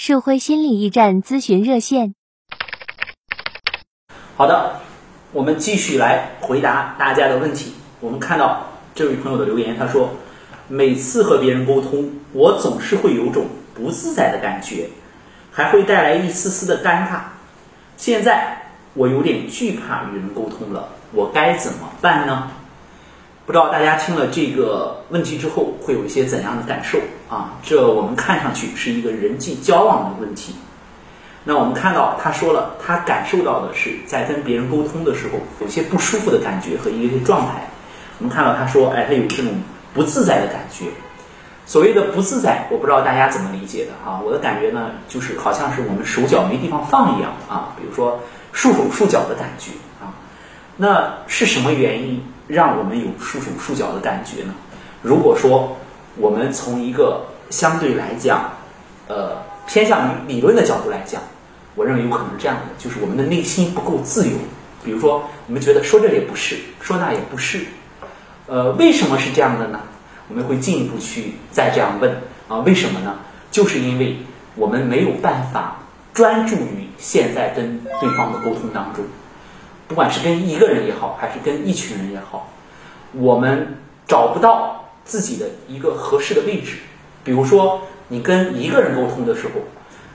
社会心理驿站咨询热线。好的，我们继续来回答大家的问题。我们看到这位朋友的留言，他说：“每次和别人沟通，我总是会有种不自在的感觉，还会带来一丝丝的尴尬。现在我有点惧怕与人沟通了，我该怎么办呢？”不知道大家听了这个问题之后会有一些怎样的感受啊？这我们看上去是一个人际交往的问题。那我们看到他说了，他感受到的是在跟别人沟通的时候有些不舒服的感觉和一些状态。我们看到他说，哎，他有这种不自在的感觉。所谓的不自在，我不知道大家怎么理解的啊？我的感觉呢，就是好像是我们手脚没地方放一样啊，比如说束手束脚的感觉啊。那是什么原因？让我们有束手束脚的感觉呢？如果说我们从一个相对来讲，呃，偏向于理论的角度来讲，我认为有可能这样的，就是我们的内心不够自由。比如说，我们觉得说这也不是，说那也不是，呃，为什么是这样的呢？我们会进一步去再这样问啊，为什么呢？就是因为我们没有办法专注于现在跟对方的沟通当中。不管是跟一个人也好，还是跟一群人也好，我们找不到自己的一个合适的位置。比如说，你跟一个人沟通的时候，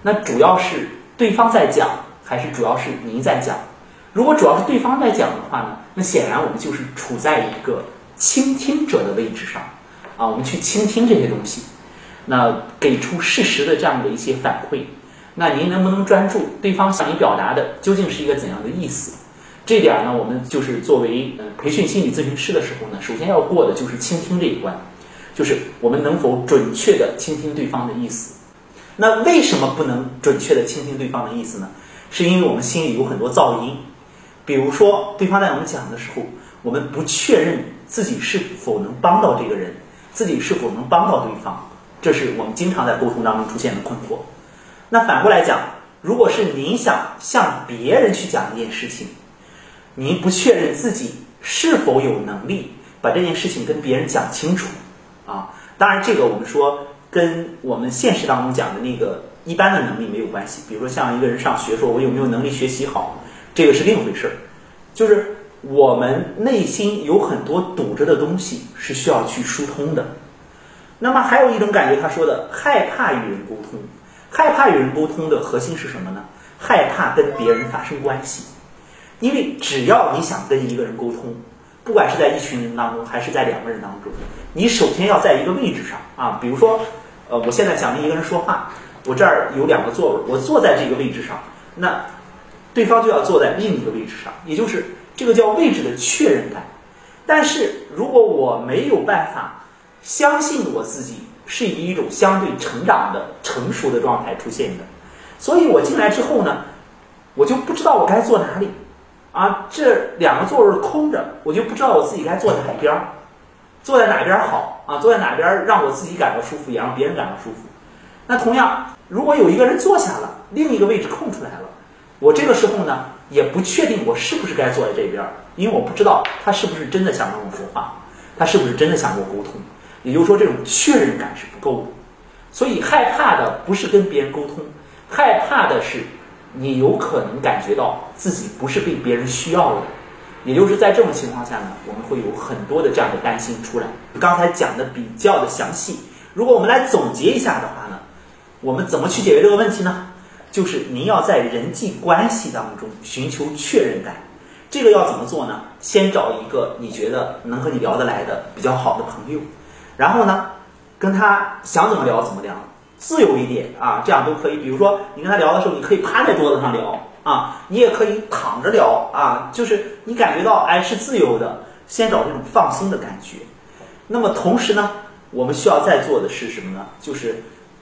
那主要是对方在讲，还是主要是您在讲？如果主要是对方在讲的话呢，那显然我们就是处在一个倾听者的位置上啊，我们去倾听这些东西，那给出事实的这样的一些反馈。那您能不能专注对方向你表达的究竟是一个怎样的意思？这点呢，我们就是作为呃培训心理咨询师的时候呢，首先要过的就是倾听这一关，就是我们能否准确的倾听对方的意思。那为什么不能准确的倾听对方的意思呢？是因为我们心里有很多噪音，比如说对方在我们讲的时候，我们不确认自己是否能帮到这个人，自己是否能帮到对方，这是我们经常在沟通当中出现的困惑。那反过来讲，如果是您想向别人去讲一件事情，您不确认自己是否有能力把这件事情跟别人讲清楚啊？当然，这个我们说跟我们现实当中讲的那个一般的能力没有关系。比如说，像一个人上学，说我有没有能力学习好，这个是另一回事儿。就是我们内心有很多堵着的东西是需要去疏通的。那么还有一种感觉，他说的害怕与人沟通，害怕与人沟通的核心是什么呢？害怕跟别人发生关系。因为只要你想跟一个人沟通，不管是在一群人当中，还是在两个人当中，你首先要在一个位置上啊。比如说，呃，我现在想跟一个人说话，我这儿有两个座位，我坐在这个位置上，那对方就要坐在另一个位置上，也就是这个叫位置的确认感。但是如果我没有办法相信我自己是以一种相对成长的成熟的状态出现的，所以我进来之后呢，我就不知道我该坐哪里。啊，这两个座位空着，我就不知道我自己该坐在哪边儿，坐在哪边好啊？坐在哪边让我自己感到舒服，也让别人感到舒服。那同样，如果有一个人坐下了，另一个位置空出来了，我这个时候呢，也不确定我是不是该坐在这边，因为我不知道他是不是真的想跟我说话，他是不是真的想跟我沟通。也就是说，这种确认感是不够的。所以害怕的不是跟别人沟通，害怕的是。你有可能感觉到自己不是被别人需要的，也就是在这种情况下呢，我们会有很多的这样的担心出来。刚才讲的比较的详细，如果我们来总结一下的话呢，我们怎么去解决这个问题呢？就是您要在人际关系当中寻求确认感，这个要怎么做呢？先找一个你觉得能和你聊得来的比较好的朋友，然后呢，跟他想怎么聊怎么聊。自由一点啊，这样都可以。比如说，你跟他聊的时候，你可以趴在桌子上聊啊，你也可以躺着聊啊，就是你感觉到哎是自由的，先找这种放松的感觉。那么同时呢，我们需要再做的是什么呢？就是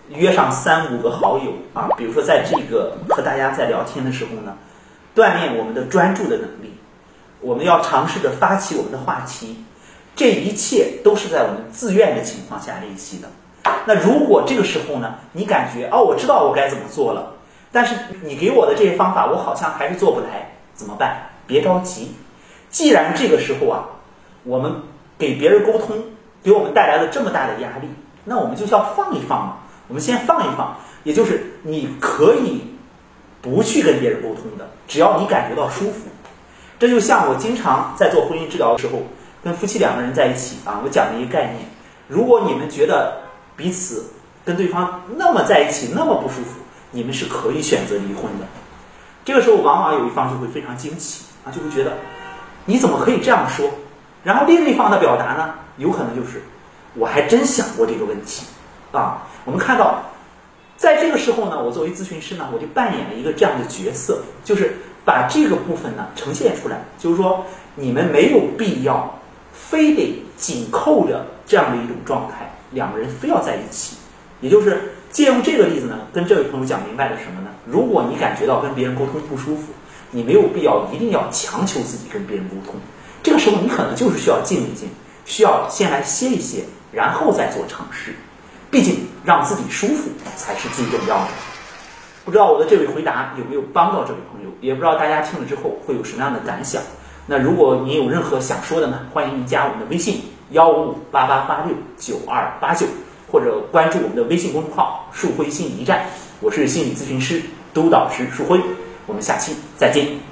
约上三五个好友啊，比如说在这个和大家在聊天的时候呢，锻炼我们的专注的能力。我们要尝试着发起我们的话题，这一切都是在我们自愿的情况下练习的。那如果这个时候呢，你感觉哦，我知道我该怎么做了，但是你给我的这些方法，我好像还是做不来，怎么办？别着急，既然这个时候啊，我们给别人沟通给我们带来了这么大的压力，那我们就要放一放嘛，我们先放一放，也就是你可以不去跟别人沟通的，只要你感觉到舒服。这就像我经常在做婚姻治疗的时候，跟夫妻两个人在一起啊，我讲的一个概念：如果你们觉得彼此跟对方那么在一起那么不舒服，你们是可以选择离婚的。这个时候，往往有一方就会非常惊奇啊，就会觉得你怎么可以这样说？然后另一方的表达呢，有可能就是我还真想过这个问题啊。我们看到，在这个时候呢，我作为咨询师呢，我就扮演了一个这样的角色，就是把这个部分呢呈现出来，就是说你们没有必要非得紧扣着这样的一种状态，两个人非要在一起，也就是借用这个例子呢，跟这位朋友讲明白了什么呢？如果你感觉到跟别人沟通不舒服，你没有必要一定要强求自己跟别人沟通。这个时候你可能就是需要静一静，需要先来歇一歇，然后再做尝试。毕竟让自己舒服才是最重要的。不知道我的这位回答有没有帮到这位朋友？也不知道大家听了之后会有什么样的感想。那如果您有任何想说的呢，欢迎您加我们的微信幺五五八八八六九二八九，或者关注我们的微信公众号“树辉心理驿站”。我是心理咨询师督导师树辉，我们下期再见。